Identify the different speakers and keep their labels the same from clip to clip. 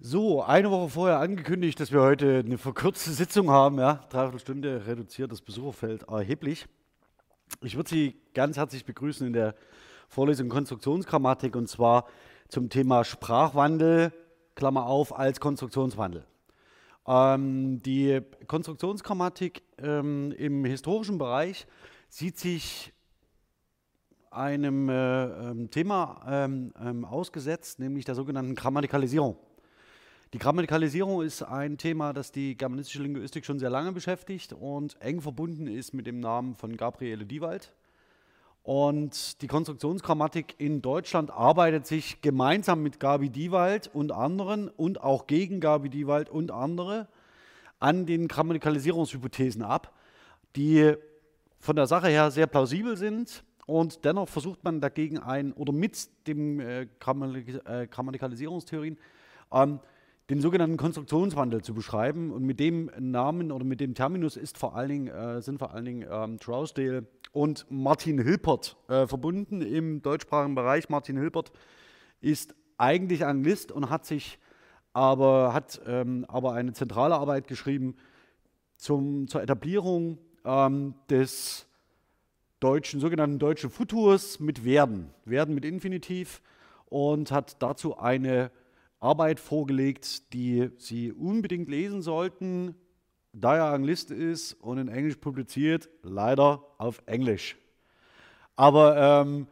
Speaker 1: So, eine Woche vorher angekündigt, dass wir heute eine verkürzte Sitzung haben. Ja, dreiviertel Stunde reduziert das Besucherfeld erheblich. Ich würde Sie ganz herzlich begrüßen in der Vorlesung Konstruktionsgrammatik und zwar zum Thema Sprachwandel, Klammer auf, als Konstruktionswandel. Ähm, die Konstruktionsgrammatik ähm, im historischen Bereich sieht sich einem äh, ähm, Thema ähm, ähm, ausgesetzt, nämlich der sogenannten Grammatikalisierung. Die Grammatikalisierung ist ein Thema, das die germanistische Linguistik schon sehr lange beschäftigt und eng verbunden ist mit dem Namen von Gabriele Diewald. Und die Konstruktionsgrammatik in Deutschland arbeitet sich gemeinsam mit Gabi Diewald und anderen und auch gegen Gabi Diewald und andere an den Grammatikalisierungshypothesen ab, die von der Sache her sehr plausibel sind und dennoch versucht man dagegen ein oder mit den äh, äh, Grammatikalisierungstheorien ähm, den sogenannten Konstruktionswandel zu beschreiben. Und mit dem Namen oder mit dem Terminus ist vor allen Dingen, äh, sind vor allen Dingen ähm, Trousdale und Martin Hilpert äh, verbunden im deutschsprachigen Bereich. Martin Hilpert ist eigentlich Anglist und hat sich aber, hat, ähm, aber eine zentrale Arbeit geschrieben zum, zur Etablierung ähm, des deutschen, sogenannten deutschen Futurs mit Werden, Werden mit Infinitiv und hat dazu eine Arbeit vorgelegt, die Sie unbedingt lesen sollten, da er Anglist ist und in Englisch publiziert, leider auf Englisch. Aber ähm,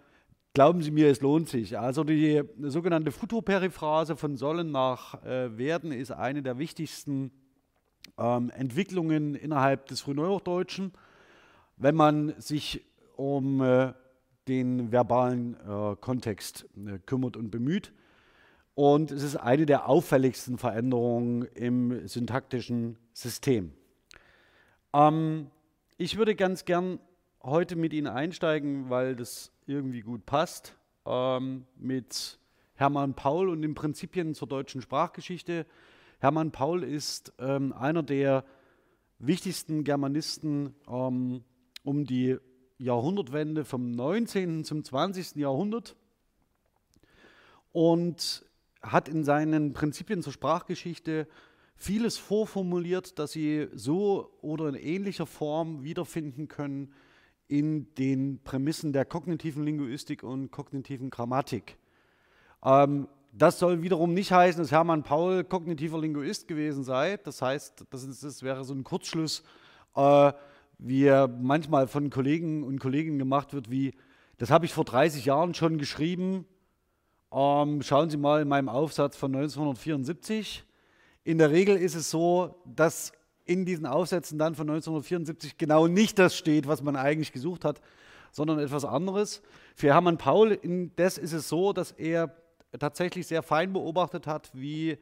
Speaker 1: glauben Sie mir, es lohnt sich. Also die sogenannte Futurperiphrase von sollen nach äh, werden ist eine der wichtigsten ähm, Entwicklungen innerhalb des Frühneuhochdeutschen, wenn man sich um äh, den verbalen äh, Kontext äh, kümmert und bemüht. Und es ist eine der auffälligsten Veränderungen im syntaktischen System. Ähm, ich würde ganz gern heute mit Ihnen einsteigen, weil das irgendwie gut passt, ähm, mit Hermann Paul und den Prinzipien zur deutschen Sprachgeschichte. Hermann Paul ist ähm, einer der wichtigsten Germanisten ähm, um die Jahrhundertwende vom 19. zum 20. Jahrhundert. Und hat in seinen Prinzipien zur Sprachgeschichte vieles vorformuliert, das Sie so oder in ähnlicher Form wiederfinden können in den Prämissen der kognitiven Linguistik und kognitiven Grammatik. Ähm, das soll wiederum nicht heißen, dass Hermann Paul kognitiver Linguist gewesen sei. Das heißt, das, ist, das wäre so ein Kurzschluss, äh, wie er manchmal von Kollegen und Kolleginnen gemacht wird, wie, das habe ich vor 30 Jahren schon geschrieben, ähm, schauen Sie mal in meinem Aufsatz von 1974. In der Regel ist es so, dass in diesen Aufsätzen dann von 1974 genau nicht das steht, was man eigentlich gesucht hat, sondern etwas anderes. Für Hermann Paul indes ist es so, dass er tatsächlich sehr fein beobachtet hat, wie äh,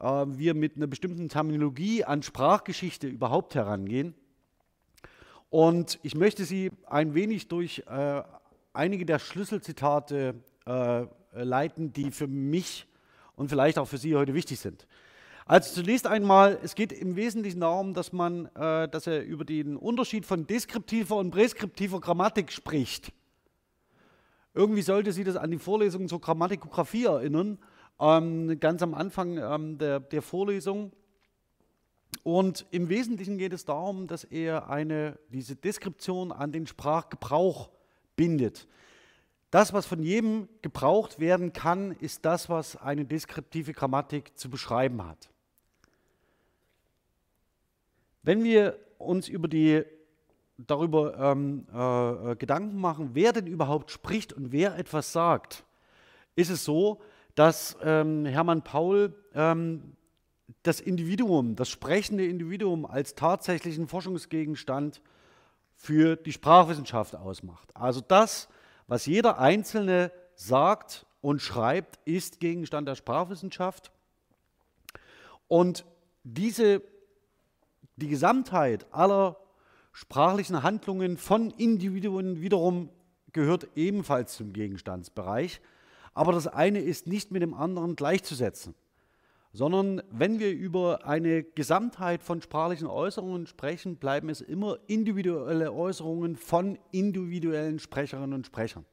Speaker 1: wir mit einer bestimmten Terminologie an Sprachgeschichte überhaupt herangehen. Und ich möchte Sie ein wenig durch äh, einige der Schlüsselzitate äh, leiten, die für mich und vielleicht auch für Sie heute wichtig sind. Also zunächst einmal, es geht im Wesentlichen darum, dass man, äh, dass er über den Unterschied von deskriptiver und präskriptiver Grammatik spricht. Irgendwie sollte Sie das an die Vorlesung zur Grammatikographie erinnern, ähm, ganz am Anfang ähm, der, der Vorlesung. Und im Wesentlichen geht es darum, dass er eine, diese Deskription an den Sprachgebrauch bindet. Das, was von jedem gebraucht werden kann, ist das, was eine deskriptive Grammatik zu beschreiben hat. Wenn wir uns über die, darüber ähm, äh, Gedanken machen, wer denn überhaupt spricht und wer etwas sagt, ist es so, dass ähm, Hermann Paul ähm, das Individuum, das sprechende Individuum als tatsächlichen Forschungsgegenstand für die Sprachwissenschaft ausmacht. Also das, was jeder Einzelne sagt und schreibt, ist Gegenstand der Sprachwissenschaft. Und diese, die Gesamtheit aller sprachlichen Handlungen von Individuen wiederum gehört ebenfalls zum Gegenstandsbereich. Aber das eine ist nicht mit dem anderen gleichzusetzen, sondern wenn wir über eine Gesamtheit von sprachlichen Äußerungen sprechen, bleiben es immer individuelle Äußerungen von individuellen Sprecherinnen und Sprechern.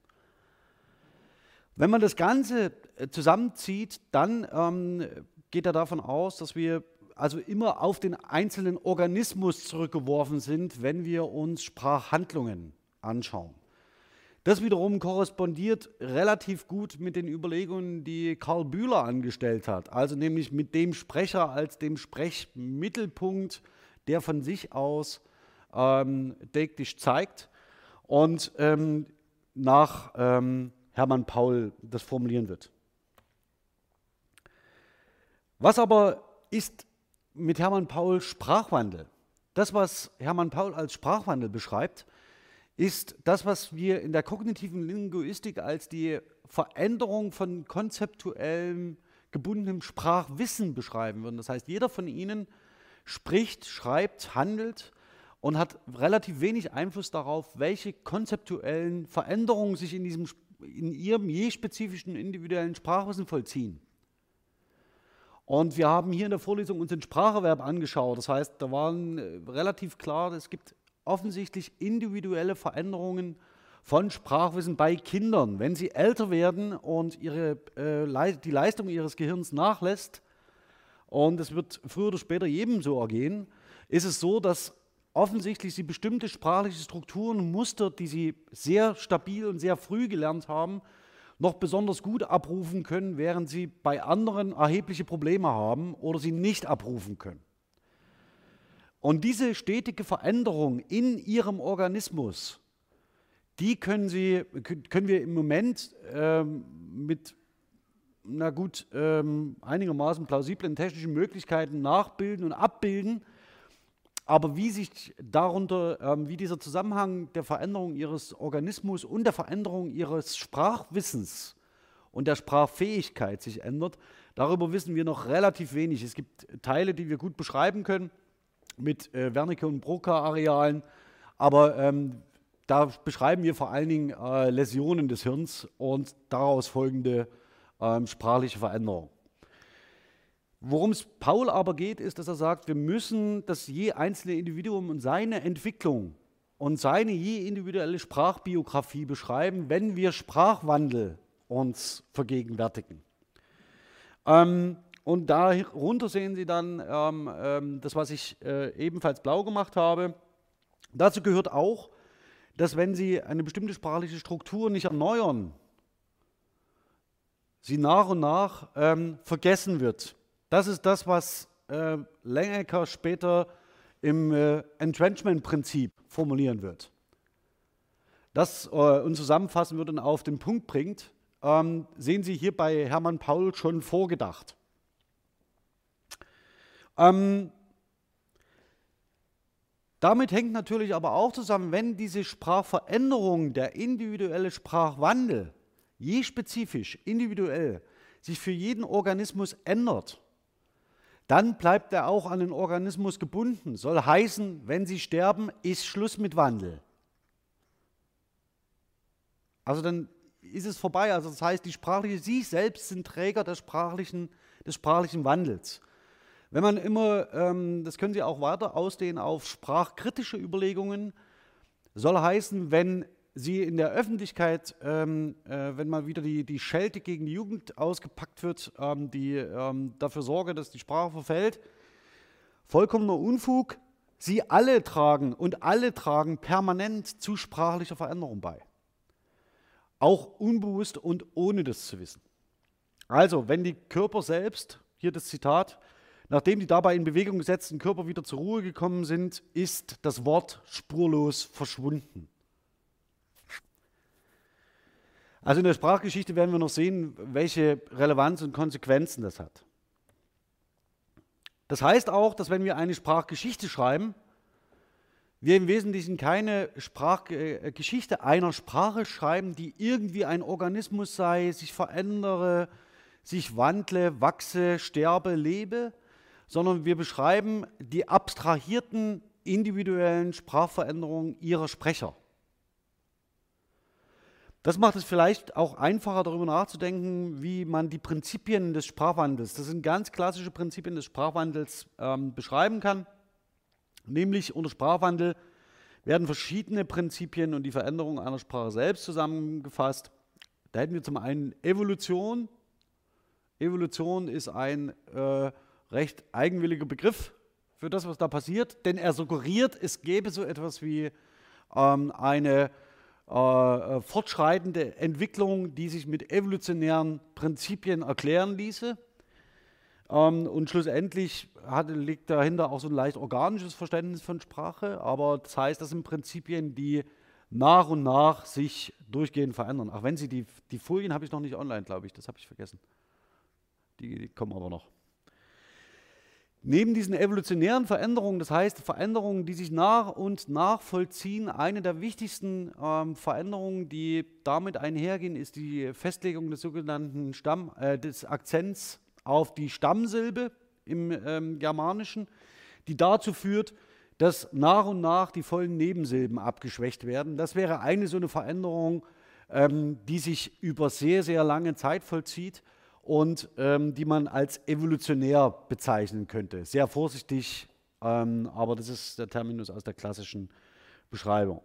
Speaker 1: Wenn man das Ganze äh, zusammenzieht, dann ähm, geht er davon aus, dass wir also immer auf den einzelnen Organismus zurückgeworfen sind, wenn wir uns Sprachhandlungen anschauen. Das wiederum korrespondiert relativ gut mit den Überlegungen, die Karl Bühler angestellt hat, also nämlich mit dem Sprecher als dem Sprechmittelpunkt, der von sich aus ähm, täglich zeigt und ähm, nach ähm, Hermann Paul das formulieren wird. Was aber ist mit Hermann Paul Sprachwandel? Das, was Hermann Paul als Sprachwandel beschreibt, ist das, was wir in der kognitiven Linguistik als die Veränderung von konzeptuellem gebundenem Sprachwissen beschreiben würden. Das heißt, jeder von Ihnen spricht, schreibt, handelt und hat relativ wenig Einfluss darauf, welche konzeptuellen Veränderungen sich in, diesem, in Ihrem je spezifischen individuellen Sprachwissen vollziehen. Und wir haben hier in der Vorlesung uns den Spracherwerb angeschaut. Das heißt, da waren äh, relativ klar, es gibt offensichtlich individuelle Veränderungen von Sprachwissen bei Kindern. Wenn sie älter werden und ihre, äh, die Leistung ihres Gehirns nachlässt, und es wird früher oder später jedem so ergehen, ist es so, dass offensichtlich sie bestimmte sprachliche Strukturen und Muster, die sie sehr stabil und sehr früh gelernt haben, noch besonders gut abrufen können, während sie bei anderen erhebliche Probleme haben oder sie nicht abrufen können. Und diese stetige Veränderung in ihrem Organismus, die können, sie, können wir im Moment ähm, mit na gut, ähm, einigermaßen plausiblen technischen Möglichkeiten nachbilden und abbilden. Aber wie sich darunter, ähm, wie dieser Zusammenhang der Veränderung ihres Organismus und der Veränderung ihres Sprachwissens und der Sprachfähigkeit sich ändert, darüber wissen wir noch relativ wenig. Es gibt Teile, die wir gut beschreiben können mit äh, Wernicke und Broca-Arealen, aber ähm, da beschreiben wir vor allen Dingen äh, Läsionen des Hirns und daraus folgende ähm, sprachliche Veränderung. Worum es Paul aber geht, ist, dass er sagt, wir müssen das je einzelne Individuum und seine Entwicklung und seine je individuelle Sprachbiografie beschreiben, wenn wir Sprachwandel uns vergegenwärtigen. Ähm, und darunter sehen Sie dann ähm, ähm, das, was ich äh, ebenfalls blau gemacht habe. Dazu gehört auch, dass wenn Sie eine bestimmte sprachliche Struktur nicht erneuern, sie nach und nach ähm, vergessen wird. Das ist das, was äh, Lengecker später im äh, Entrenchment-Prinzip formulieren wird. Das äh, und zusammenfassen wird und auf den Punkt bringt, ähm, sehen Sie hier bei Hermann Paul schon vorgedacht. Ähm, damit hängt natürlich aber auch zusammen, wenn diese Sprachveränderung, der individuelle Sprachwandel, je spezifisch, individuell, sich für jeden Organismus ändert, dann bleibt er auch an den Organismus gebunden. Soll heißen, wenn sie sterben, ist Schluss mit Wandel. Also dann ist es vorbei. Also das heißt, die sprachliche, Sie selbst sind Träger des sprachlichen, des sprachlichen Wandels. Wenn man immer, ähm, das können Sie auch weiter ausdehnen auf sprachkritische Überlegungen, soll heißen, wenn sie in der Öffentlichkeit, ähm, äh, wenn mal wieder die, die Schelte gegen die Jugend ausgepackt wird, ähm, die ähm, dafür sorge, dass die Sprache verfällt, vollkommener Unfug. Sie alle tragen und alle tragen permanent zu sprachlicher Veränderung bei. Auch unbewusst und ohne das zu wissen. Also, wenn die Körper selbst, hier das Zitat, nachdem die dabei in Bewegung gesetzten Körper wieder zur Ruhe gekommen sind, ist das Wort spurlos verschwunden. Also in der Sprachgeschichte werden wir noch sehen, welche Relevanz und Konsequenzen das hat. Das heißt auch, dass wenn wir eine Sprachgeschichte schreiben, wir im Wesentlichen keine Sprachgeschichte äh, einer Sprache schreiben, die irgendwie ein Organismus sei, sich verändere, sich wandle, wachse, sterbe, lebe, sondern wir beschreiben die abstrahierten individuellen Sprachveränderungen ihrer Sprecher. Das macht es vielleicht auch einfacher, darüber nachzudenken, wie man die Prinzipien des Sprachwandels, das sind ganz klassische Prinzipien des Sprachwandels, ähm, beschreiben kann. Nämlich unter Sprachwandel werden verschiedene Prinzipien und die Veränderung einer Sprache selbst zusammengefasst. Da hätten wir zum einen Evolution, Evolution ist ein äh, recht eigenwilliger Begriff für das, was da passiert, denn er suggeriert, es gäbe so etwas wie ähm, eine äh, äh, fortschreitende Entwicklung, die sich mit evolutionären Prinzipien erklären ließe. Ähm, und schlussendlich hat, liegt dahinter auch so ein leicht organisches Verständnis von Sprache, aber das heißt, das sind Prinzipien, die nach und nach sich durchgehend verändern. Auch wenn sie die, die Folien habe ich noch nicht online, glaube ich, das habe ich vergessen. Die, die kommen aber noch. Neben diesen evolutionären Veränderungen, das heißt Veränderungen, die sich nach und nach vollziehen, eine der wichtigsten ähm, Veränderungen, die damit einhergehen, ist die Festlegung des sogenannten Stamm, äh, des Akzents auf die Stammsilbe im ähm, Germanischen, die dazu führt, dass nach und nach die vollen Nebensilben abgeschwächt werden. Das wäre eine so eine Veränderung, ähm, die sich über sehr, sehr lange Zeit vollzieht und ähm, die man als evolutionär bezeichnen könnte. Sehr vorsichtig, ähm, aber das ist der Terminus aus der klassischen Beschreibung.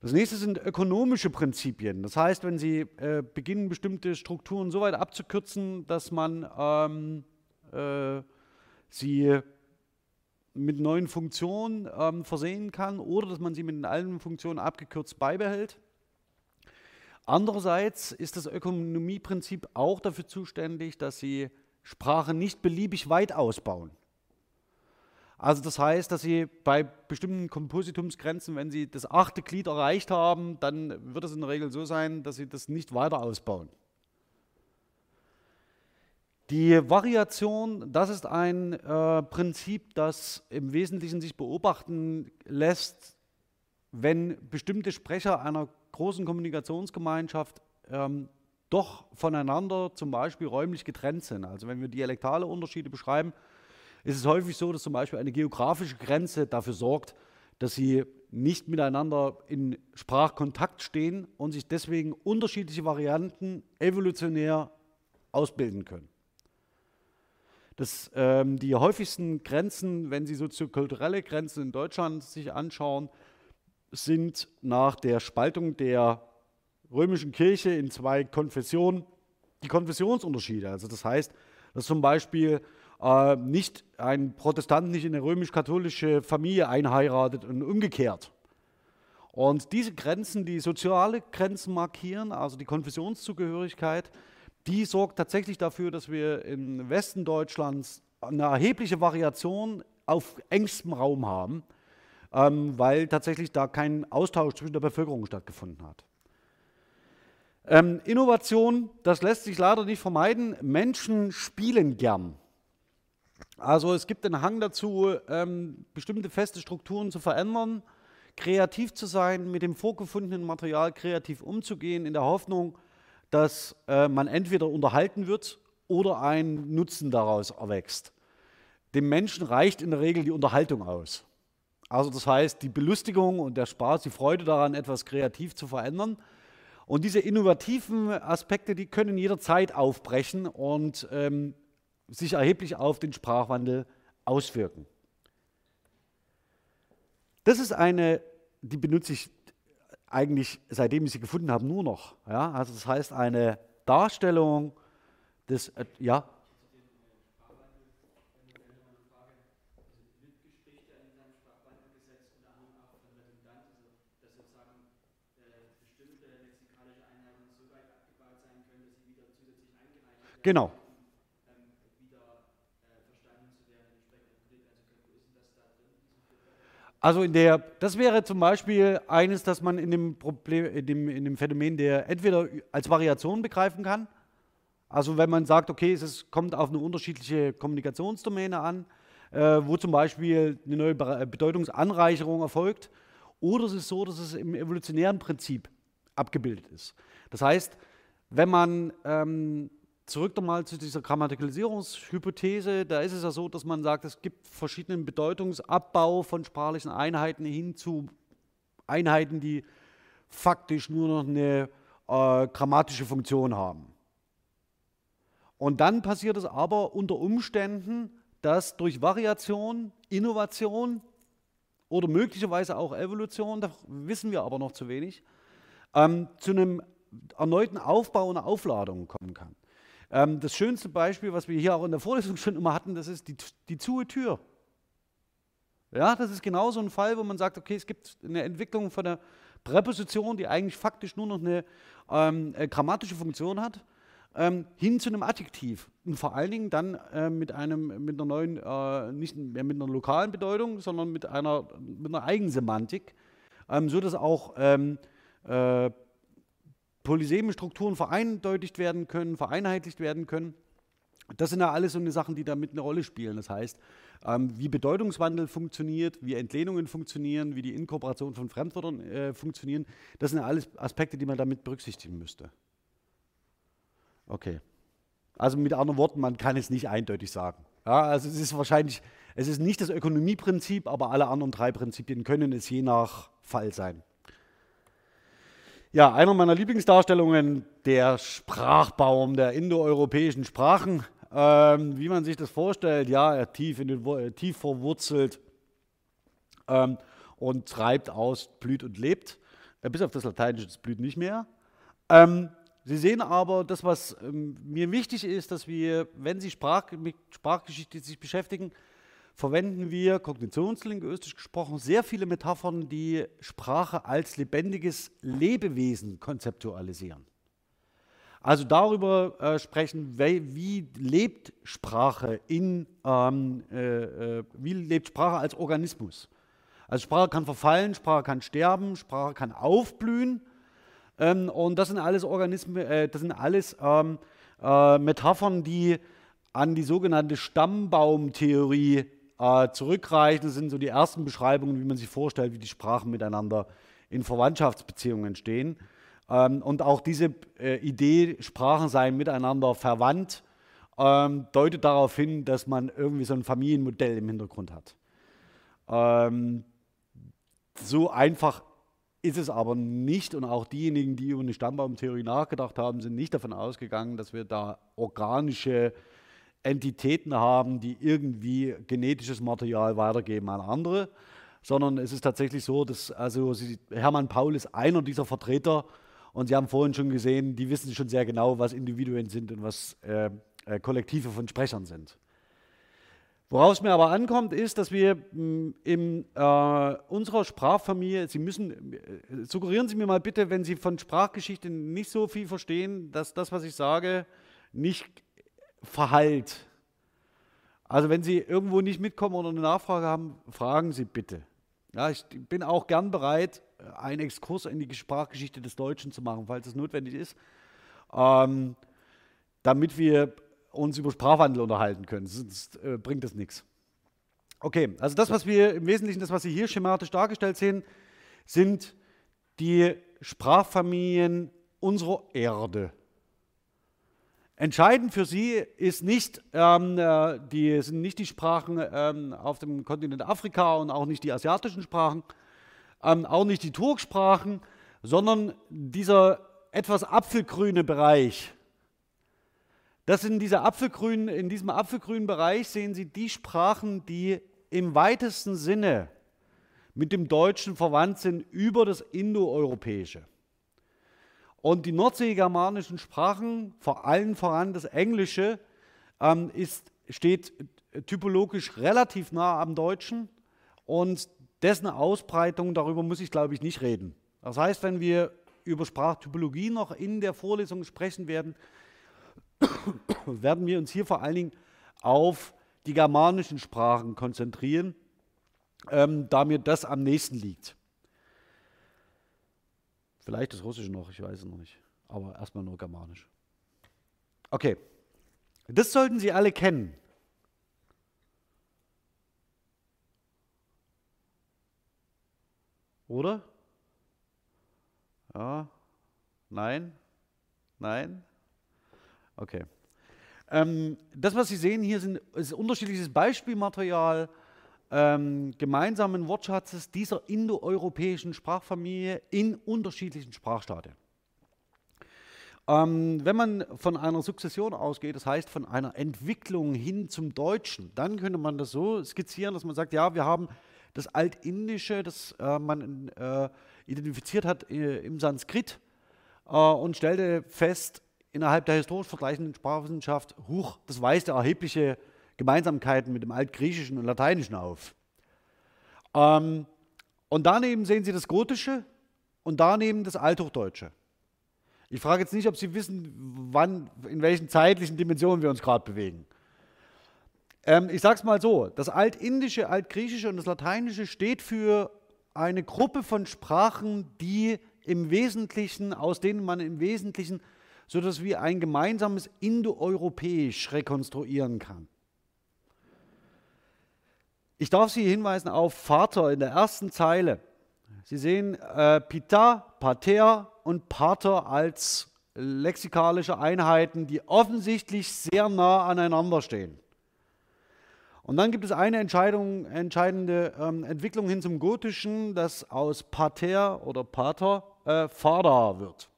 Speaker 1: Das nächste sind ökonomische Prinzipien. Das heißt, wenn Sie äh, beginnen, bestimmte Strukturen so weit abzukürzen, dass man ähm, äh, sie mit neuen Funktionen ähm, versehen kann oder dass man sie mit den alten Funktionen abgekürzt beibehält, Andererseits ist das Ökonomieprinzip auch dafür zuständig, dass sie Sprache nicht beliebig weit ausbauen. Also das heißt, dass Sie bei bestimmten Kompositumsgrenzen, wenn Sie das achte Glied erreicht haben, dann wird es in der Regel so sein, dass Sie das nicht weiter ausbauen. Die Variation, das ist ein äh, Prinzip, das im Wesentlichen sich beobachten lässt, wenn bestimmte Sprecher einer großen Kommunikationsgemeinschaft ähm, doch voneinander zum Beispiel räumlich getrennt sind. Also wenn wir dialektale Unterschiede beschreiben, ist es häufig so, dass zum Beispiel eine geografische Grenze dafür sorgt, dass sie nicht miteinander in Sprachkontakt stehen und sich deswegen unterschiedliche Varianten evolutionär ausbilden können. Das, ähm, die häufigsten Grenzen, wenn Sie soziokulturelle Grenzen in Deutschland sich anschauen, sind nach der Spaltung der römischen Kirche in zwei Konfessionen die Konfessionsunterschiede. Also das heißt, dass zum Beispiel äh, nicht ein Protestant nicht in eine römisch-katholische Familie einheiratet und umgekehrt. Und diese Grenzen, die soziale Grenzen markieren, also die Konfessionszugehörigkeit, die sorgt tatsächlich dafür, dass wir im Westen Deutschlands eine erhebliche Variation auf engstem Raum haben ähm, weil tatsächlich da kein Austausch zwischen der Bevölkerung stattgefunden hat. Ähm, Innovation, das lässt sich leider nicht vermeiden. Menschen spielen gern. Also es gibt den Hang dazu, ähm, bestimmte feste Strukturen zu verändern, kreativ zu sein, mit dem vorgefundenen Material kreativ umzugehen, in der Hoffnung, dass äh, man entweder unterhalten wird oder ein Nutzen daraus erwächst. Dem Menschen reicht in der Regel die Unterhaltung aus. Also das heißt, die Belustigung und der Spaß, die Freude daran, etwas kreativ zu verändern. Und diese innovativen Aspekte, die können jederzeit aufbrechen und ähm, sich erheblich auf den Sprachwandel auswirken. Das ist eine, die benutze ich eigentlich, seitdem ich sie gefunden habe, nur noch. Ja? Also das heißt, eine Darstellung des, äh, ja, Genau. Also in der, das wäre zum Beispiel eines, das man in dem, Problem, in dem, in dem Phänomen der entweder als Variation begreifen kann, also wenn man sagt, okay, es kommt auf eine unterschiedliche Kommunikationsdomäne an, äh, wo zum Beispiel eine neue Bedeutungsanreicherung erfolgt, oder es ist so, dass es im evolutionären Prinzip abgebildet ist. Das heißt, wenn man ähm, zurück nochmal zu dieser Grammatikalisierungshypothese. Da ist es ja so, dass man sagt, es gibt verschiedenen Bedeutungsabbau von sprachlichen Einheiten hin zu Einheiten, die faktisch nur noch eine äh, grammatische Funktion haben. Und dann passiert es aber unter Umständen, dass durch Variation, Innovation oder möglicherweise auch Evolution, da wissen wir aber noch zu wenig, ähm, zu einem erneuten Aufbau und Aufladung kommen kann. Ähm, das schönste Beispiel, was wir hier auch in der Vorlesung schon immer hatten, das ist die, die zuhe Tür. Ja, das ist genau so ein Fall, wo man sagt, okay, es gibt eine Entwicklung von einer Präposition, die eigentlich faktisch nur noch eine ähm, äh, grammatische Funktion hat, ähm, hin zu einem Adjektiv. Und vor allen Dingen dann äh, mit, einem, mit einer neuen, äh, nicht mehr mit einer lokalen Bedeutung, sondern mit einer, mit einer Eigensemantik, ähm, so dass auch ähm, äh, polyseme Strukturen vereindeutigt werden können, vereinheitlicht werden können. Das sind ja alles so eine Sachen, die damit eine Rolle spielen. Das heißt, ähm, wie Bedeutungswandel funktioniert, wie Entlehnungen funktionieren, wie die Inkorporation von Fremdwörtern äh, funktionieren, das sind ja alles Aspekte, die man damit berücksichtigen müsste. Okay. Also mit anderen Worten, man kann es nicht eindeutig sagen. Ja, also es ist wahrscheinlich, es ist nicht das Ökonomieprinzip, aber alle anderen drei Prinzipien können es je nach Fall sein. Ja, einer meiner Lieblingsdarstellungen, der Sprachbaum der indoeuropäischen Sprachen ähm, wie man sich das vorstellt, ja, er tief, in den, äh, tief verwurzelt ähm, und treibt aus, blüht und lebt. Äh, bis auf das Lateinische, das blüht nicht mehr. Ähm, Sie sehen aber, das, was ähm, mir wichtig ist, dass wir, wenn Sie Sprach, mit Sprachgeschichte sich beschäftigen, verwenden wir, kognitionslinguistisch gesprochen, sehr viele Metaphern, die Sprache als lebendiges Lebewesen konzeptualisieren. Also darüber äh, sprechen, wie, wie, lebt Sprache in, ähm, äh, äh, wie lebt Sprache als Organismus. Also Sprache kann verfallen, Sprache kann sterben, Sprache kann aufblühen. Ähm, und das sind alles Organismen, äh, das sind alles ähm, äh, Metaphern, die an die sogenannte Stammbaumtheorie äh, zurückreichen. Das sind so die ersten Beschreibungen, wie man sich vorstellt, wie die Sprachen miteinander in Verwandtschaftsbeziehungen stehen. Ähm, und auch diese äh, Idee, Sprachen seien miteinander verwandt, ähm, deutet darauf hin, dass man irgendwie so ein Familienmodell im Hintergrund hat. Ähm, so einfach ist es aber nicht und auch diejenigen, die über eine Stammbaumtheorie nachgedacht haben, sind nicht davon ausgegangen, dass wir da organische Entitäten haben, die irgendwie genetisches Material weitergeben an andere, sondern es ist tatsächlich so, dass also Hermann Paul ist einer dieser Vertreter und Sie haben vorhin schon gesehen, die wissen schon sehr genau, was Individuen sind und was äh, äh, Kollektive von Sprechern sind. Woraus mir aber ankommt, ist, dass wir mm, in äh, unserer Sprachfamilie, Sie müssen, äh, suggerieren Sie mir mal bitte, wenn Sie von Sprachgeschichte nicht so viel verstehen, dass das, was ich sage, nicht verhallt. Also wenn Sie irgendwo nicht mitkommen oder eine Nachfrage haben, fragen Sie bitte. Ja, ich bin auch gern bereit, einen Exkurs in die Sprachgeschichte des Deutschen zu machen, falls es notwendig ist, ähm, damit wir uns über Sprachwandel unterhalten können. Sonst äh, bringt das nichts. Okay, also das, was wir im Wesentlichen, das, was Sie hier schematisch dargestellt sehen, sind die Sprachfamilien unserer Erde. Entscheidend für sie ist nicht, ähm, äh, die, sind nicht die Sprachen ähm, auf dem Kontinent Afrika und auch nicht die asiatischen Sprachen, ähm, auch nicht die Turksprachen, sondern dieser etwas apfelgrüne Bereich. Das in, dieser Apfelgrün, in diesem apfelgrünen Bereich sehen Sie die Sprachen, die im weitesten Sinne mit dem Deutschen verwandt sind über das Indoeuropäische. Und die nordseegermanischen Sprachen, vor allem voran das Englische, ähm, ist, steht typologisch relativ nah am Deutschen und dessen Ausbreitung, darüber muss ich glaube ich nicht reden. Das heißt, wenn wir über Sprachtypologie noch in der Vorlesung sprechen werden, werden wir uns hier vor allen Dingen auf die germanischen Sprachen konzentrieren, ähm, da mir das am nächsten liegt. Vielleicht das Russische noch, ich weiß es noch nicht. Aber erstmal nur Germanisch. Okay, das sollten Sie alle kennen. Oder? Ja? Nein? Nein? Okay. Ähm, das, was Sie sehen hier, sind, ist unterschiedliches Beispielmaterial ähm, gemeinsamen Wortschatzes dieser indoeuropäischen Sprachfamilie in unterschiedlichen Sprachstadien. Ähm, wenn man von einer Sukzession ausgeht, das heißt von einer Entwicklung hin zum Deutschen, dann könnte man das so skizzieren, dass man sagt, ja, wir haben das Altindische, das äh, man äh, identifiziert hat äh, im Sanskrit äh, und stellte fest, innerhalb der historisch vergleichenden Sprachwissenschaft, huch, das weist ja erhebliche Gemeinsamkeiten mit dem Altgriechischen und Lateinischen auf. Ähm, und daneben sehen Sie das Gotische und daneben das Althochdeutsche. Ich frage jetzt nicht, ob Sie wissen, wann, in welchen zeitlichen Dimensionen wir uns gerade bewegen. Ähm, ich sage es mal so, das Altindische, Altgriechische und das Lateinische steht für eine Gruppe von Sprachen, die im Wesentlichen, aus denen man im Wesentlichen so etwas wie ein gemeinsames Indoeuropäisch rekonstruieren kann. Ich darf Sie hinweisen auf Vater in der ersten Zeile. Sie sehen äh, Pita, Pater und Pater als lexikalische Einheiten, die offensichtlich sehr nah aneinander stehen. Und dann gibt es eine entscheidende ähm, Entwicklung hin zum Gotischen, das aus Pater oder Pater äh, Vater wird.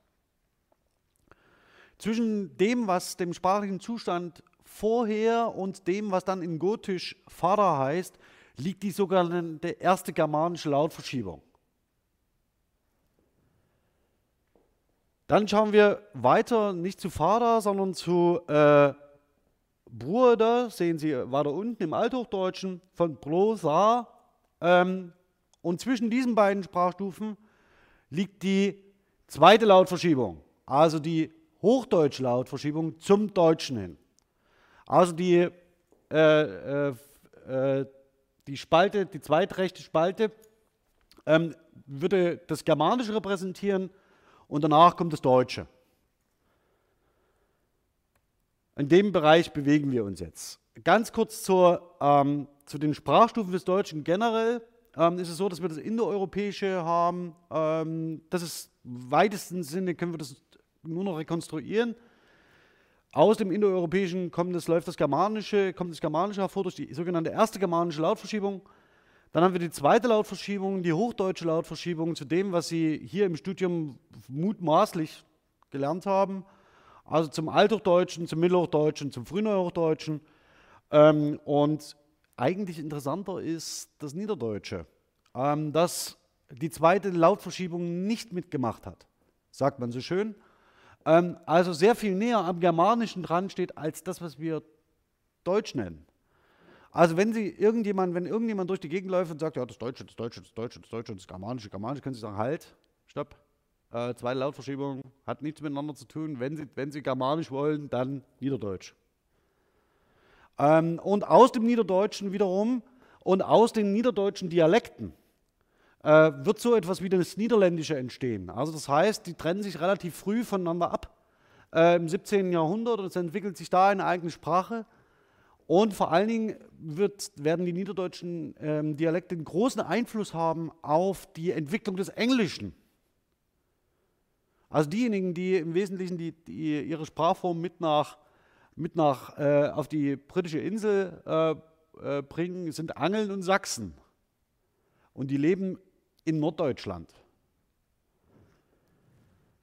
Speaker 1: Zwischen dem, was dem sprachlichen Zustand vorher und dem, was dann in Gotisch Vater heißt, liegt die sogenannte erste germanische Lautverschiebung. Dann schauen wir weiter, nicht zu Vater, sondern zu äh, Bruder, sehen Sie weiter unten im Althochdeutschen, von Prosa. Ähm, und zwischen diesen beiden Sprachstufen liegt die zweite Lautverschiebung, also die hochdeutsche Lautverschiebung zum Deutschen hin. Also die, äh, äh, äh, die Spalte, die zweitrechte Spalte ähm, würde das Germanische repräsentieren und danach kommt das Deutsche. In dem Bereich bewegen wir uns jetzt. Ganz kurz zur, ähm, zu den Sprachstufen des Deutschen generell ähm, ist es so, dass wir das Indoeuropäische haben. Ähm, das ist im weitesten Sinne, können wir das nur noch rekonstruieren. Aus dem Indoeuropäischen kommt das, läuft das Germanische, kommt das Germanische hervor durch die sogenannte erste germanische Lautverschiebung. Dann haben wir die zweite Lautverschiebung, die hochdeutsche Lautverschiebung zu dem, was Sie hier im Studium mutmaßlich gelernt haben also zum Althochdeutschen, zum Mittelhochdeutschen, zum Frühneuhochdeutschen. Ähm, und eigentlich interessanter ist das Niederdeutsche, ähm, das die zweite Lautverschiebung nicht mitgemacht hat, sagt man so schön. Ähm, also sehr viel näher am Germanischen dran steht als das, was wir Deutsch nennen. Also wenn Sie irgendjemand, wenn irgendjemand durch die Gegend läuft und sagt, ja, das Deutsche, das Deutsche, das Deutsche, das Deutsche, das Germanische, Germanische, können Sie sagen, halt, stopp, äh, zweite Lautverschiebung hat nichts miteinander zu tun. Wenn Sie, wenn Sie Germanisch wollen, dann Niederdeutsch. Ähm, und aus dem Niederdeutschen wiederum und aus den niederdeutschen Dialekten äh, wird so etwas wie das Niederländische entstehen. Also das heißt, die trennen sich relativ früh voneinander ab äh, im 17. Jahrhundert und es entwickelt sich da eine eigene Sprache. Und vor allen Dingen wird, werden die niederdeutschen ähm, Dialekte einen großen Einfluss haben auf die Entwicklung des Englischen. Also diejenigen, die im Wesentlichen die, die ihre Sprachform mit nach, mit nach äh, auf die britische Insel äh, äh, bringen, sind Angeln und Sachsen. Und die leben in Norddeutschland.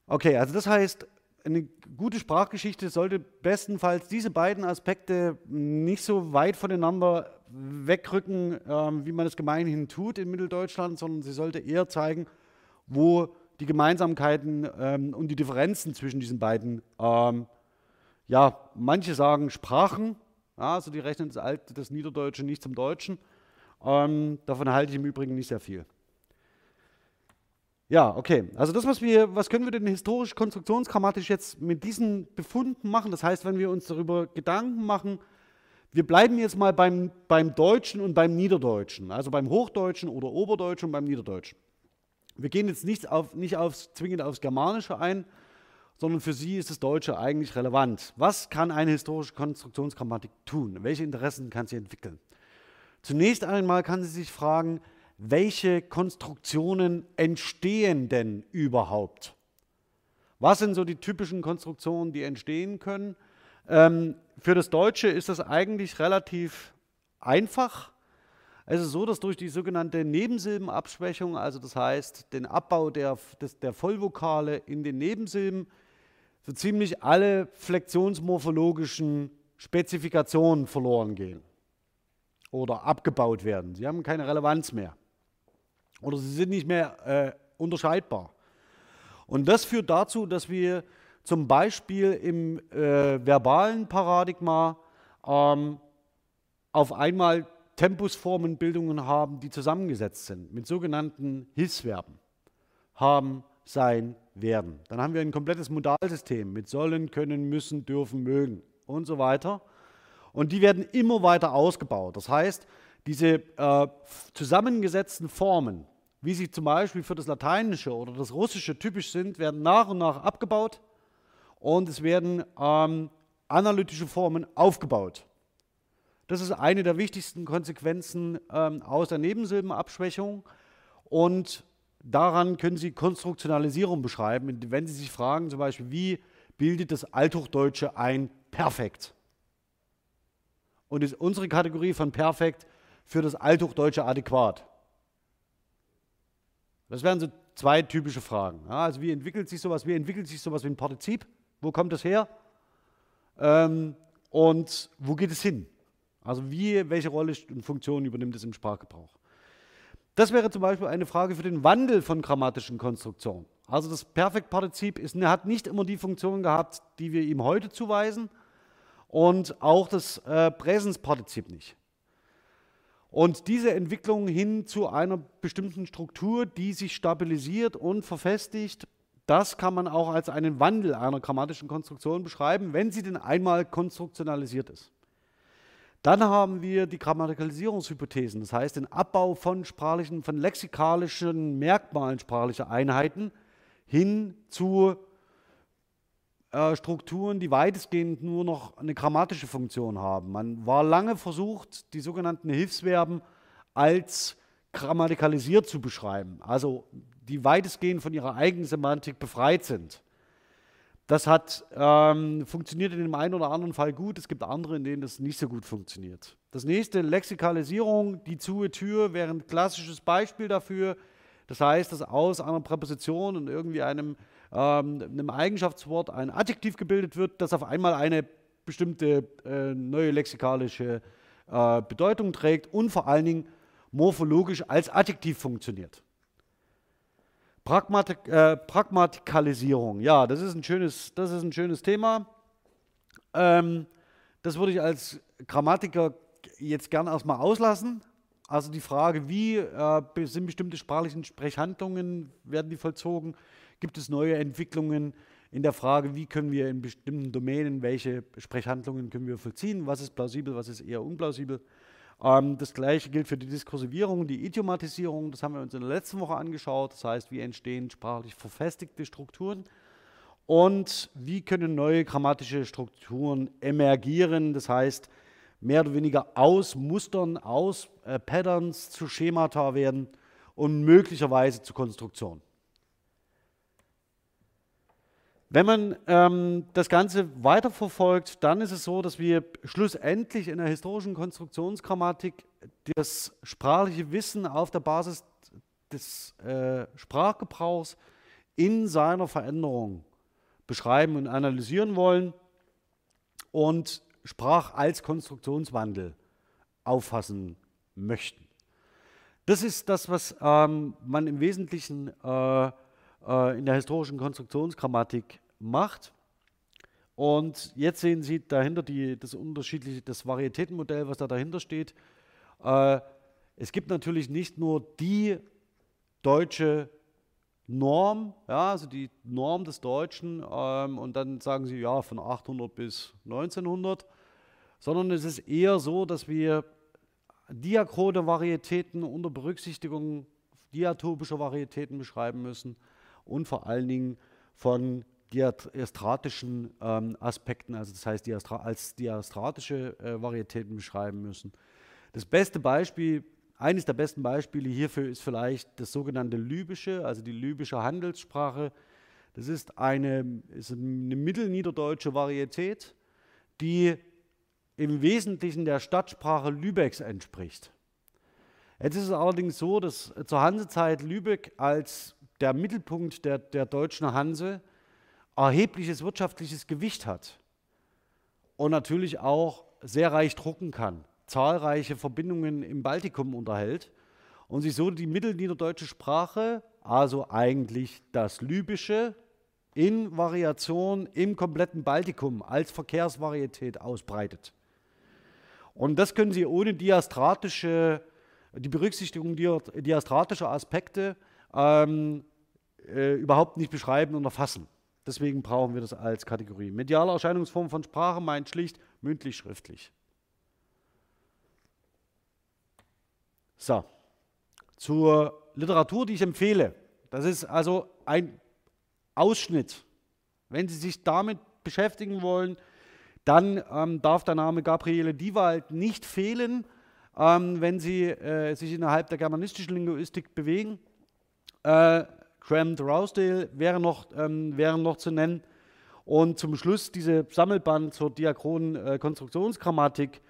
Speaker 1: Okay, also das heißt, eine gute Sprachgeschichte sollte bestenfalls diese beiden Aspekte nicht so weit voneinander wegrücken, ähm, wie man es gemeinhin tut in Mitteldeutschland, sondern sie sollte eher zeigen, wo die Gemeinsamkeiten ähm, und die Differenzen zwischen diesen beiden. Ähm, ja, manche sagen Sprachen, ja, also die rechnen das, Alte, das Niederdeutsche nicht zum Deutschen. Ähm, davon halte ich im Übrigen nicht sehr viel. Ja, okay. Also das, was wir, was können wir denn historisch konstruktionsgrammatisch jetzt mit diesen Befunden machen? Das heißt, wenn wir uns darüber Gedanken machen, wir bleiben jetzt mal beim, beim Deutschen und beim Niederdeutschen, also beim Hochdeutschen oder Oberdeutschen und beim Niederdeutschen. Wir gehen jetzt nicht, auf, nicht aufs, zwingend aufs Germanische ein, sondern für sie ist das Deutsche eigentlich relevant. Was kann eine historische Konstruktionsgrammatik tun? Welche Interessen kann sie entwickeln? Zunächst einmal kann sie sich fragen, welche Konstruktionen entstehen denn überhaupt? Was sind so die typischen Konstruktionen, die entstehen können? Ähm, für das Deutsche ist das eigentlich relativ einfach. Es ist so, dass durch die sogenannte Nebensilbenabschwächung, also das heißt den Abbau der, des, der Vollvokale in den Nebensilben, so ziemlich alle flexionsmorphologischen Spezifikationen verloren gehen oder abgebaut werden. Sie haben keine Relevanz mehr oder sie sind nicht mehr äh, unterscheidbar. Und das führt dazu, dass wir zum Beispiel im äh, verbalen Paradigma ähm, auf einmal Tempusformenbildungen haben, die zusammengesetzt sind mit sogenannten Hilfsverben. Haben, sein, werden. Dann haben wir ein komplettes Modalsystem mit sollen, können, müssen, dürfen, mögen und so weiter. Und die werden immer weiter ausgebaut. Das heißt, diese äh, zusammengesetzten Formen, wie sie zum Beispiel für das Lateinische oder das Russische typisch sind, werden nach und nach abgebaut und es werden ähm, analytische Formen aufgebaut. Das ist eine der wichtigsten Konsequenzen ähm, aus der Nebensilbenabschwächung und daran können Sie Konstruktionalisierung beschreiben, wenn Sie sich fragen zum Beispiel, wie bildet das Althochdeutsche ein Perfekt? Und ist unsere Kategorie von Perfekt für das Althochdeutsche adäquat? Das wären so zwei typische Fragen. Ja, also wie entwickelt sich sowas? Wie entwickelt sich sowas wie ein Partizip? Wo kommt das her? Ähm, und wo geht es hin? Also wie, welche Rolle und Funktion übernimmt es im Sprachgebrauch? Das wäre zum Beispiel eine Frage für den Wandel von grammatischen Konstruktionen. Also das Perfektpartizip ist, hat nicht immer die Funktion gehabt, die wir ihm heute zuweisen und auch das äh, Präsenspartizip nicht. Und diese Entwicklung hin zu einer bestimmten Struktur, die sich stabilisiert und verfestigt, das kann man auch als einen Wandel einer grammatischen Konstruktion beschreiben, wenn sie denn einmal konstruktionalisiert ist. Dann haben wir die Grammatikalisierungshypothesen, das heißt den Abbau von sprachlichen, von lexikalischen Merkmalen sprachlicher Einheiten hin zu äh, Strukturen, die weitestgehend nur noch eine grammatische Funktion haben. Man war lange versucht, die sogenannten Hilfsverben als grammatikalisiert zu beschreiben, also die weitestgehend von ihrer eigenen Semantik befreit sind. Das hat ähm, funktioniert in dem einen oder anderen Fall gut, es gibt andere, in denen das nicht so gut funktioniert. Das nächste, Lexikalisierung, die zu Tür wäre ein klassisches Beispiel dafür. Das heißt, dass aus einer Präposition und irgendwie einem ähm, einem Eigenschaftswort ein Adjektiv gebildet wird, das auf einmal eine bestimmte äh, neue lexikalische äh, Bedeutung trägt und vor allen Dingen morphologisch als Adjektiv funktioniert. Pragmatik, äh, Pragmatikalisierung, ja, das ist ein schönes, das ist ein schönes Thema. Ähm, das würde ich als Grammatiker jetzt gerne erstmal auslassen. Also die Frage, wie äh, sind bestimmte sprachlichen Sprechhandlungen, werden die vollzogen? Gibt es neue Entwicklungen in der Frage, wie können wir in bestimmten Domänen, welche Sprechhandlungen können wir vollziehen, was ist plausibel, was ist eher unplausibel. Ähm, das gleiche gilt für die Diskursivierung, die Idiomatisierung, das haben wir uns in der letzten Woche angeschaut, das heißt, wie entstehen sprachlich verfestigte Strukturen? Und wie können neue grammatische Strukturen emergieren, das heißt, mehr oder weniger aus Mustern, aus äh, Patterns zu Schemata werden und möglicherweise zu Konstruktionen. Wenn man ähm, das Ganze weiterverfolgt, dann ist es so, dass wir schlussendlich in der historischen Konstruktionsgrammatik das sprachliche Wissen auf der Basis des äh, Sprachgebrauchs in seiner Veränderung beschreiben und analysieren wollen und Sprach als Konstruktionswandel auffassen möchten. Das ist das, was ähm, man im Wesentlichen äh, äh, in der historischen Konstruktionsgrammatik macht. Und jetzt sehen Sie dahinter die, das unterschiedliche, das Varietätenmodell, was da dahinter steht. Äh, es gibt natürlich nicht nur die deutsche Norm, ja, also die Norm des Deutschen, ähm, und dann sagen Sie, ja, von 800 bis 1900, sondern es ist eher so, dass wir diachrone Varietäten unter Berücksichtigung diatopischer Varietäten beschreiben müssen und vor allen Dingen von diastratischen ähm, Aspekten, also das heißt Diastra als diastratische äh, Varietäten beschreiben müssen. Das beste Beispiel, eines der besten Beispiele hierfür ist vielleicht das sogenannte Libysche, also die libysche Handelssprache. Das ist eine, ist eine mittelniederdeutsche Varietät, die im Wesentlichen der Stadtsprache Lübecks entspricht. Jetzt ist es allerdings so, dass zur Hansezeit Lübeck als der Mittelpunkt der, der deutschen Hanse erhebliches wirtschaftliches Gewicht hat und natürlich auch sehr reich drucken kann, zahlreiche Verbindungen im Baltikum unterhält und sich so die mittelniederdeutsche Sprache, also eigentlich das Libysche, in Variation im kompletten Baltikum als Verkehrsvarietät ausbreitet. Und das können Sie ohne diastratische, die Berücksichtigung diastratischer Aspekte ähm, äh, überhaupt nicht beschreiben und erfassen. Deswegen brauchen wir das als Kategorie. Mediale Erscheinungsform von Sprache meint schlicht mündlich, schriftlich. So, zur Literatur, die ich empfehle. Das ist also ein Ausschnitt. Wenn Sie sich damit beschäftigen wollen, dann ähm, darf der Name Gabriele Diewald nicht fehlen, ähm, wenn Sie äh, sich innerhalb der germanistischen Linguistik bewegen. Äh, Graham Rousdale wäre noch, ähm, wäre noch zu nennen. Und zum Schluss diese Sammelband zur diachronen äh, Konstruktionsgrammatik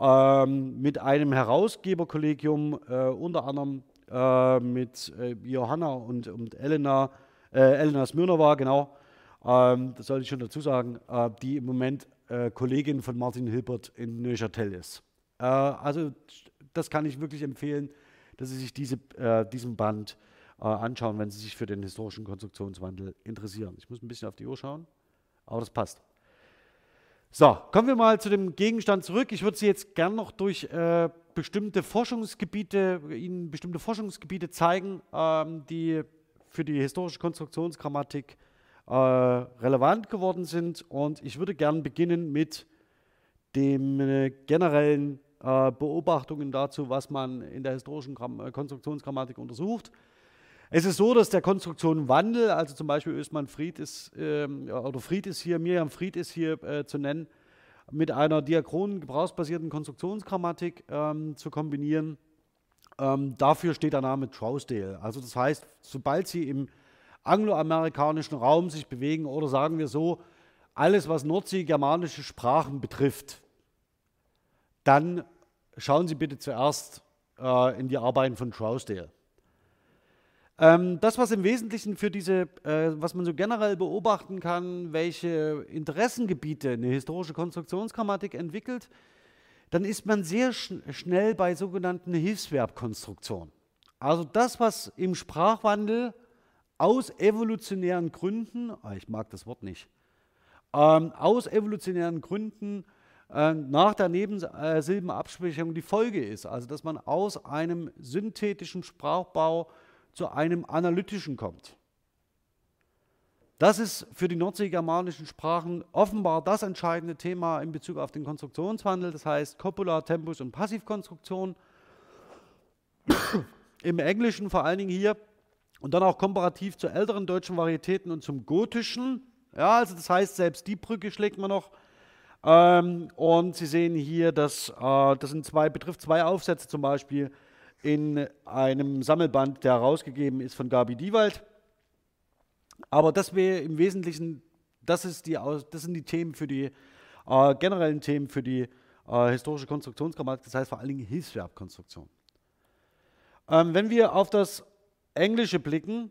Speaker 1: ähm, mit einem Herausgeberkollegium, äh, unter anderem äh, mit äh, Johanna und, und Elena, äh, Elena Smirnova, genau, ähm, das sollte ich schon dazu sagen, äh, die im Moment äh, Kollegin von Martin Hilbert in Neuchâtel ist. Äh, also das kann ich wirklich empfehlen, dass Sie sich diese, diesen Band anschauen, wenn Sie sich für den historischen Konstruktionswandel interessieren. Ich muss ein bisschen auf die Uhr schauen, aber das passt. So, kommen wir mal zu dem Gegenstand zurück. Ich würde Sie jetzt gern noch durch äh, bestimmte Forschungsgebiete, Ihnen bestimmte Forschungsgebiete zeigen, ähm, die für die historische Konstruktionsgrammatik äh, relevant geworden sind. Und ich würde gern beginnen mit den äh, generellen äh, Beobachtungen dazu, was man in der historischen Gram äh, Konstruktionsgrammatik untersucht. Es ist so, dass der Konstruktion Wandel, also zum Beispiel Östmann Fried ist, ähm, oder Fried ist hier, Miriam Fried ist hier äh, zu nennen, mit einer diachronen, gebrauchsbasierten Konstruktionsgrammatik ähm, zu kombinieren. Ähm, dafür steht der Name Trousdale. Also das heißt, sobald Sie im angloamerikanischen Raum sich bewegen oder sagen wir so, alles was nordseegermanische Sprachen betrifft, dann schauen Sie bitte zuerst äh, in die Arbeiten von Trousdale. Ähm, das, was im Wesentlichen für diese, äh, was man so generell beobachten kann, welche Interessengebiete eine historische Konstruktionsgrammatik entwickelt, dann ist man sehr sch schnell bei sogenannten Hilfsverbkonstruktionen. Also das, was im Sprachwandel aus evolutionären Gründen, ah, ich mag das Wort nicht, ähm, aus evolutionären Gründen äh, nach der Nebensilbenabsprechung die Folge ist. Also dass man aus einem synthetischen Sprachbau zu einem analytischen kommt. Das ist für die nordseegermanischen Sprachen offenbar das entscheidende Thema in Bezug auf den Konstruktionswandel, das heißt Copula, Tempus und Passivkonstruktion. Im Englischen vor allen Dingen hier und dann auch komparativ zu älteren deutschen Varietäten und zum Gotischen. Ja, also das heißt, selbst die Brücke schlägt man noch. Ähm, und Sie sehen hier, dass äh, das sind zwei, betrifft zwei Aufsätze zum Beispiel in einem Sammelband, der herausgegeben ist von Gabi Diewald. Aber das wäre im Wesentlichen, das, ist die, das sind die Themen für die äh, generellen Themen für die äh, historische Konstruktionsgrammatik, das heißt vor allen Dingen Hilfsverbkonstruktion. Ähm, wenn wir auf das Englische blicken,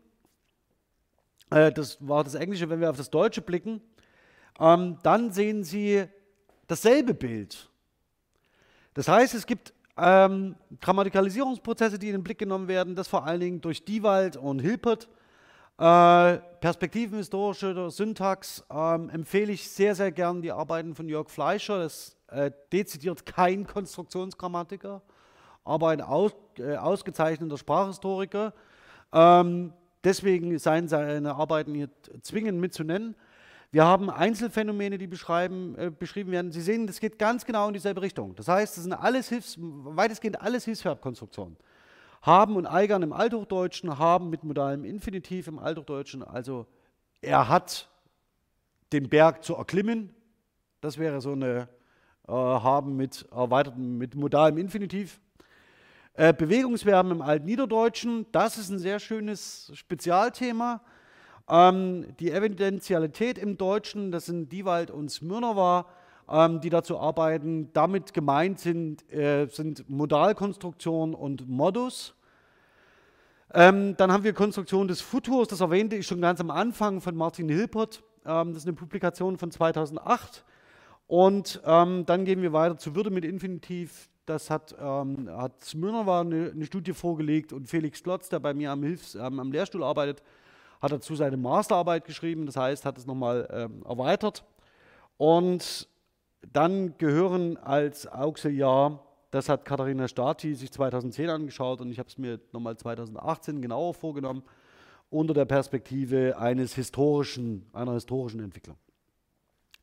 Speaker 1: äh, das war das Englische, wenn wir auf das Deutsche blicken, ähm, dann sehen Sie dasselbe Bild. Das heißt, es gibt ähm, Grammatikalisierungsprozesse, die in den Blick genommen werden, das vor allen Dingen durch Diewald und Hilpert. Äh, perspektivenhistorische Syntax ähm, empfehle ich sehr, sehr gern die Arbeiten von Jörg Fleischer. Das äh, dezidiert kein Konstruktionsgrammatiker, aber ein aus, äh, ausgezeichneter Sprachhistoriker. Ähm, deswegen seien seine Arbeiten hier zwingend mitzunennen. Wir haben Einzelfänomene, die äh, beschrieben werden. Sie sehen, das geht ganz genau in dieselbe Richtung. Das heißt, das sind alles Hilfs-, weitestgehend alles Hilfsverbkonstruktionen. Haben und eigern im Althochdeutschen, haben mit modalem Infinitiv im Althochdeutschen. Also er hat den Berg zu erklimmen. Das wäre so eine äh, haben mit erweitertem, mit modalem Infinitiv. Äh, Bewegungsverben im Altniederdeutschen, das ist ein sehr schönes Spezialthema. Ähm, die Evidentialität im Deutschen, das sind Diewald und Smirnova, ähm, die dazu arbeiten. Damit gemeint sind, äh, sind Modalkonstruktion und Modus. Ähm, dann haben wir Konstruktion des Futurs, das erwähnte ich schon ganz am Anfang von Martin Hilpert. Ähm, das ist eine Publikation von 2008. Und ähm, dann gehen wir weiter zu Würde mit Infinitiv. Das hat, ähm, hat Smirnova eine, eine, Studie vorgelegt und Felix Klotz, der bei mir am, Hilfs-, am Lehrstuhl arbeitet, hat dazu seine Masterarbeit geschrieben, das heißt, hat es nochmal ähm, erweitert. Und dann gehören als Auxiliar, das hat Katharina Stati sich 2010 angeschaut und ich habe es mir nochmal 2018 genauer vorgenommen, unter der Perspektive eines historischen, einer historischen Entwicklung.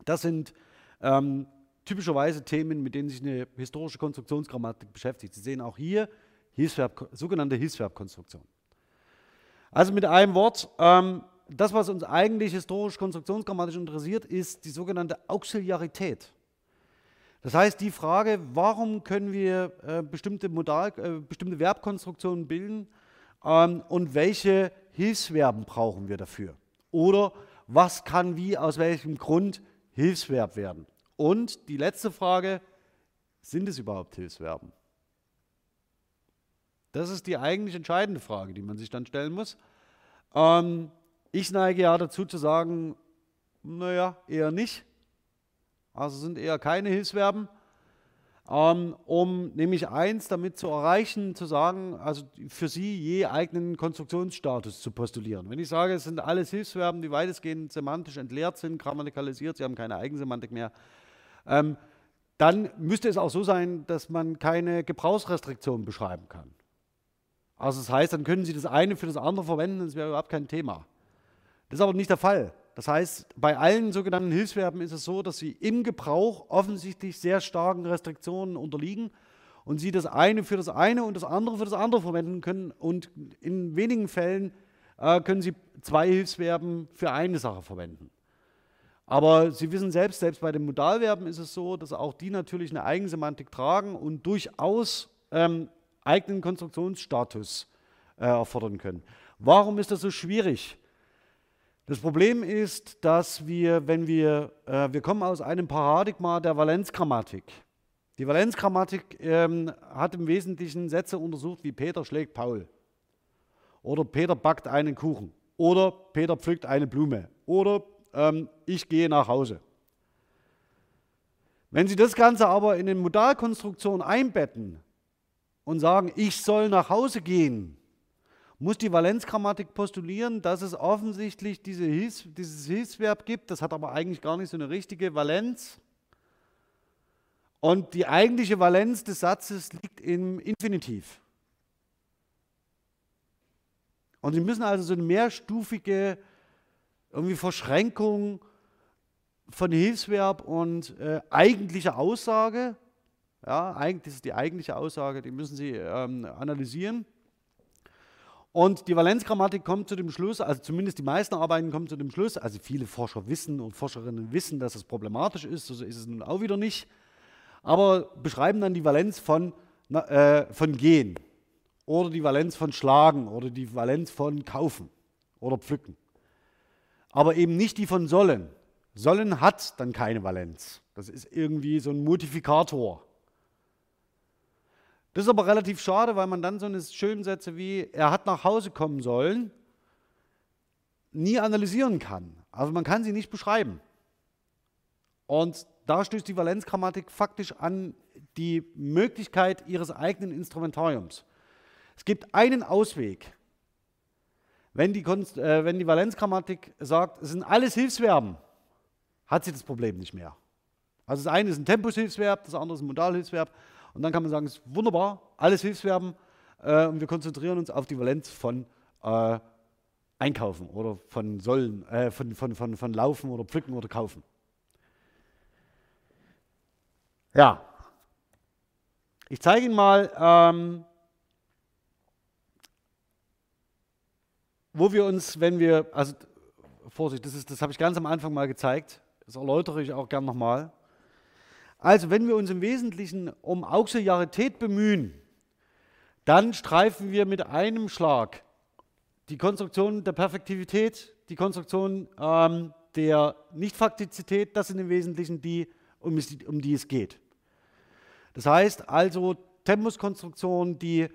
Speaker 1: Das sind ähm, typischerweise Themen, mit denen sich eine historische Konstruktionsgrammatik beschäftigt. Sie sehen auch hier Hilfsverb, sogenannte Hilfsverbkonstruktion. Also mit einem Wort, ähm, das, was uns eigentlich historisch konstruktionsgrammatisch interessiert, ist die sogenannte Auxiliarität. Das heißt, die Frage, warum können wir äh, bestimmte, Modal, äh, bestimmte Verbkonstruktionen bilden ähm, und welche Hilfsverben brauchen wir dafür? Oder was kann wie, aus welchem Grund Hilfsverb werden? Und die letzte Frage, sind es überhaupt Hilfsverben? Das ist die eigentlich entscheidende Frage, die man sich dann stellen muss. Ähm, ich neige ja dazu zu sagen, naja, eher nicht. Also sind eher keine Hilfsverben. Ähm, um nämlich eins damit zu erreichen, zu sagen, also für Sie je eigenen Konstruktionsstatus zu postulieren. Wenn ich sage, es sind alles Hilfsverben, die weitestgehend semantisch entleert sind, grammatikalisiert, sie haben keine Eigensemantik mehr, ähm, dann müsste es auch so sein, dass man keine Gebrauchsrestriktion beschreiben kann. Also das heißt, dann können Sie das eine für das andere verwenden, das wäre überhaupt kein Thema. Das ist aber nicht der Fall. Das heißt, bei allen sogenannten Hilfsverben ist es so, dass sie im Gebrauch offensichtlich sehr starken Restriktionen unterliegen und sie das eine für das eine und das andere für das andere verwenden können. Und in wenigen Fällen äh, können sie zwei Hilfsverben für eine Sache verwenden. Aber Sie wissen selbst, selbst bei den Modalverben ist es so, dass auch die natürlich eine Eigensemantik tragen und durchaus ähm, eigenen Konstruktionsstatus äh, erfordern können. Warum ist das so schwierig? Das Problem ist, dass wir, wenn wir, äh, wir kommen aus einem Paradigma der Valenzgrammatik. Die Valenzgrammatik ähm, hat im Wesentlichen Sätze untersucht wie Peter schlägt Paul oder Peter backt einen Kuchen oder Peter pflückt eine Blume oder ähm, ich gehe nach Hause. Wenn Sie das Ganze aber in eine Modalkonstruktion einbetten und sagen, ich soll nach Hause gehen, muss die Valenzgrammatik postulieren, dass es offensichtlich diese Hilfs-, dieses Hilfsverb gibt. Das hat aber eigentlich gar nicht so eine richtige Valenz. Und die eigentliche Valenz des Satzes liegt im Infinitiv. Und Sie müssen also so eine mehrstufige irgendwie Verschränkung von Hilfsverb und äh, eigentlicher Aussage, ja, das ist die eigentliche Aussage, die müssen Sie ähm, analysieren. Und die Valenzgrammatik kommt zu dem Schluss, also zumindest die meisten Arbeiten kommen zu dem Schluss, also viele Forscher wissen und Forscherinnen wissen, dass es problematisch ist, so ist es nun auch wieder nicht, aber beschreiben dann die Valenz von, äh, von gehen oder die Valenz von schlagen oder die Valenz von kaufen oder pflücken aber eben nicht die von sollen. Sollen hat dann keine Valenz. Das ist irgendwie so ein Modifikator. Das ist aber relativ schade, weil man dann so eine schönen Sätze wie er hat nach Hause kommen sollen nie analysieren kann. Also man kann sie nicht beschreiben. Und da stößt die Valenzgrammatik faktisch an die Möglichkeit ihres eigenen Instrumentariums. Es gibt einen Ausweg, wenn die, Konst, äh, wenn die Valenzgrammatik sagt, es sind alles Hilfsverben, hat sie das Problem nicht mehr. Also das eine ist ein Tempushilfsverb, das andere ist ein Modalhilfsverb. Und dann kann man sagen, es ist wunderbar, alles Hilfsverben. Äh, und wir konzentrieren uns auf die Valenz von äh, Einkaufen oder von Sollen, äh, von, von, von, von Laufen oder Pflücken oder Kaufen. Ja, ich zeige Ihnen mal, ähm, wo wir uns, wenn wir, also Vorsicht, das, das habe ich ganz am Anfang mal gezeigt, das erläutere ich auch gern nochmal. Also, wenn wir uns im Wesentlichen um Auxiliarität bemühen, dann streifen wir mit einem Schlag die Konstruktion der Perfektivität, die Konstruktion ähm, der Nichtfaktizität, das sind im Wesentlichen die, um, um die es geht. Das heißt also Tempuskonstruktionen, die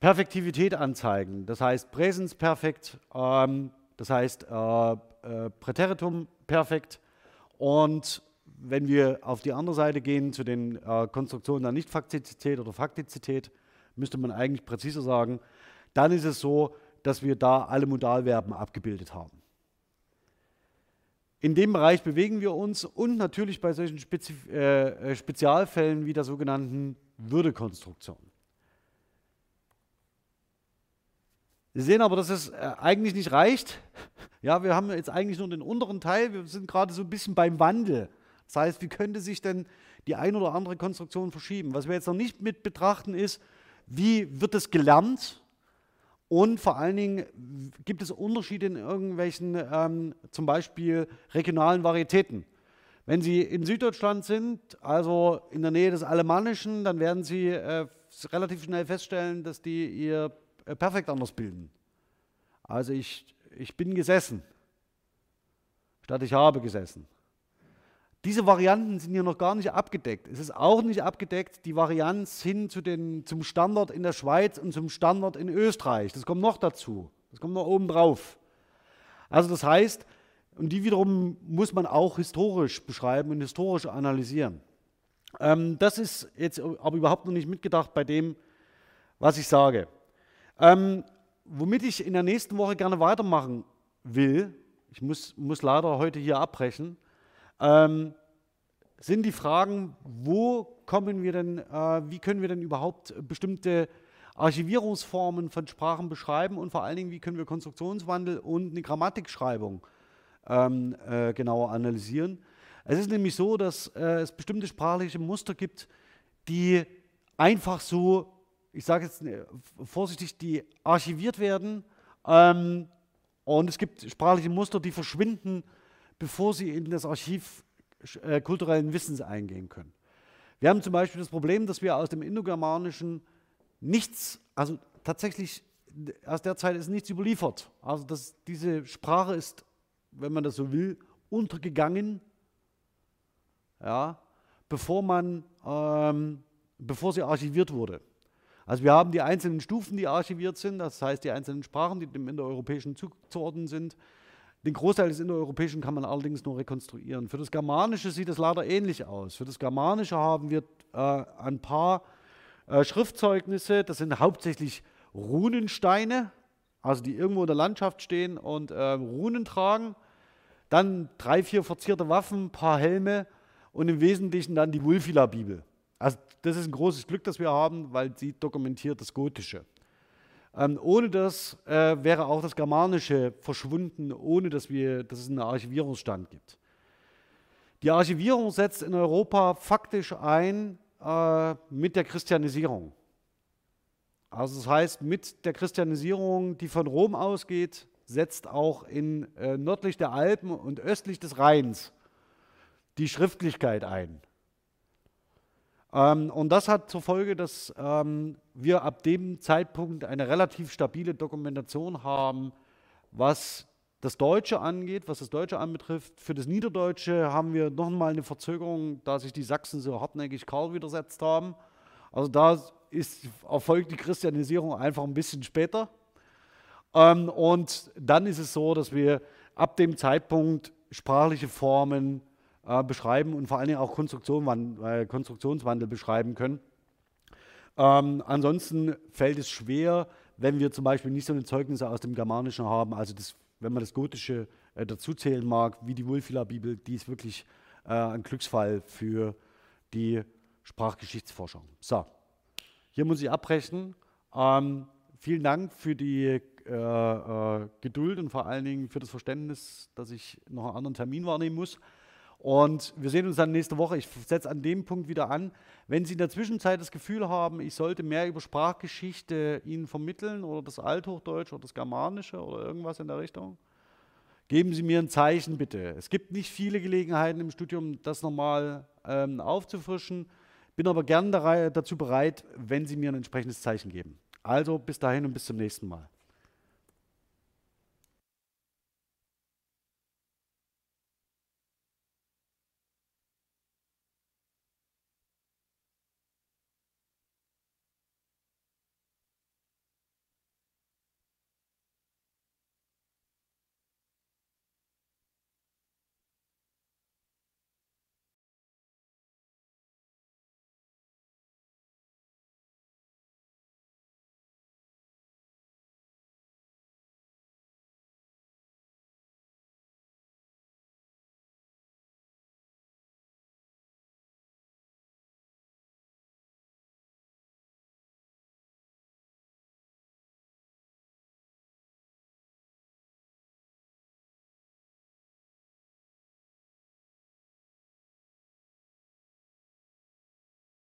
Speaker 1: Perfektivität anzeigen. Das heißt Präsensperfekt, ähm, das heißt äh, äh, Präteritum perfekt. Und wenn wir auf die andere Seite gehen, zu den äh, Konstruktionen der Nichtfaktizität oder Faktizität, müsste man eigentlich präziser sagen, dann ist es so, dass wir da alle Modalverben abgebildet haben. In dem Bereich bewegen wir uns und natürlich bei solchen Spezif äh, Spezialfällen wie der sogenannten Würdekonstruktion. Sie sehen aber, dass es äh, eigentlich nicht reicht. Ja, wir haben jetzt eigentlich nur den unteren Teil. Wir sind gerade so ein bisschen beim Wandel. Das heißt, wie könnte sich denn die ein oder andere Konstruktion verschieben? Was wir jetzt noch nicht mit betrachten ist, wie wird es gelernt? Und vor allen Dingen gibt es Unterschiede in irgendwelchen, ähm, zum Beispiel regionalen Varietäten. Wenn Sie in Süddeutschland sind, also in der Nähe des Alemannischen, dann werden Sie äh, relativ schnell feststellen, dass die ihr äh, perfekt anders bilden. Also ich, ich bin gesessen, statt ich habe gesessen. Diese Varianten sind hier noch gar nicht abgedeckt. Es ist auch nicht abgedeckt die Varianz hin zu den, zum Standard in der Schweiz und zum Standard in Österreich. Das kommt noch dazu. Das kommt noch oben drauf. Also das heißt, und die wiederum muss man auch historisch beschreiben und historisch analysieren. Ähm, das ist jetzt aber überhaupt noch nicht mitgedacht bei dem, was ich sage. Ähm, womit ich in der nächsten Woche gerne weitermachen will, ich muss, muss leider heute hier abbrechen, ähm, sind die Fragen, wo kommen wir denn, äh, wie können wir denn überhaupt bestimmte Archivierungsformen von Sprachen beschreiben und vor allen Dingen, wie können wir Konstruktionswandel und eine Grammatikschreibung ähm, äh, genauer analysieren. Es ist nämlich so, dass äh, es bestimmte sprachliche Muster gibt, die einfach so ich sage jetzt äh, vorsichtig, die archiviert werden. Ähm, und es gibt sprachliche Muster, die verschwinden, bevor sie in das Archiv äh, kulturellen Wissens eingehen können. Wir haben zum Beispiel das Problem, dass wir aus dem Indogermanischen nichts, also tatsächlich aus der Zeit ist nichts überliefert. Also dass diese Sprache ist, wenn man das so will, untergegangen, ja, bevor man, ähm, bevor sie archiviert wurde. Also wir haben die einzelnen Stufen, die archiviert sind, das heißt die einzelnen Sprachen, die dem Indoeuropäischen zuzuordnen sind. Den Großteil des Indoeuropäischen kann man allerdings nur rekonstruieren. Für das Germanische sieht es leider ähnlich aus. Für das Germanische haben wir äh, ein paar äh, Schriftzeugnisse, das sind hauptsächlich Runensteine, also die irgendwo in der Landschaft stehen und äh, Runen tragen. Dann drei, vier verzierte Waffen, ein paar Helme und im Wesentlichen dann die Wulfila-Bibel. Also das ist ein großes Glück, das wir haben, weil sie dokumentiert das Gotische. Ähm, ohne das äh, wäre auch das Germanische verschwunden, ohne dass, wir, dass es einen Archivierungsstand gibt. Die Archivierung setzt in Europa faktisch ein äh, mit der Christianisierung. Also das heißt, mit der Christianisierung, die von Rom ausgeht, setzt auch in äh, nördlich der Alpen und östlich des Rheins die Schriftlichkeit ein. Ähm, und das hat zur Folge, dass ähm, wir ab dem Zeitpunkt eine relativ stabile Dokumentation haben, was das Deutsche angeht, was das Deutsche anbetrifft. Für das Niederdeutsche haben wir nochmal eine Verzögerung, da sich die Sachsen so hartnäckig Karl widersetzt haben. Also da ist, erfolgt die Christianisierung einfach ein bisschen später. Ähm, und dann ist es so, dass wir ab dem Zeitpunkt sprachliche Formen äh, beschreiben und vor allen Dingen auch Konstruktion, äh, Konstruktionswandel beschreiben können. Ähm, ansonsten fällt es schwer, wenn wir zum Beispiel nicht so eine Zeugnisse aus dem Germanischen haben, also das, wenn man das Gotische äh, dazuzählen mag, wie die Wulfila-Bibel, die ist wirklich äh, ein Glücksfall für die Sprachgeschichtsforschung. So, hier muss ich abbrechen. Ähm, vielen Dank für die äh, äh, Geduld und vor allen Dingen für das Verständnis, dass ich noch einen anderen Termin wahrnehmen muss. Und wir sehen uns dann nächste Woche. Ich setze an dem Punkt wieder an. Wenn Sie in der Zwischenzeit das Gefühl haben, ich sollte mehr über Sprachgeschichte Ihnen vermitteln oder das Althochdeutsch oder das Germanische oder irgendwas in der Richtung, geben Sie mir ein Zeichen bitte. Es gibt nicht viele Gelegenheiten im Studium, das nochmal ähm, aufzufrischen. Bin aber gern dazu bereit, wenn Sie mir ein entsprechendes Zeichen geben. Also bis dahin und bis zum nächsten Mal.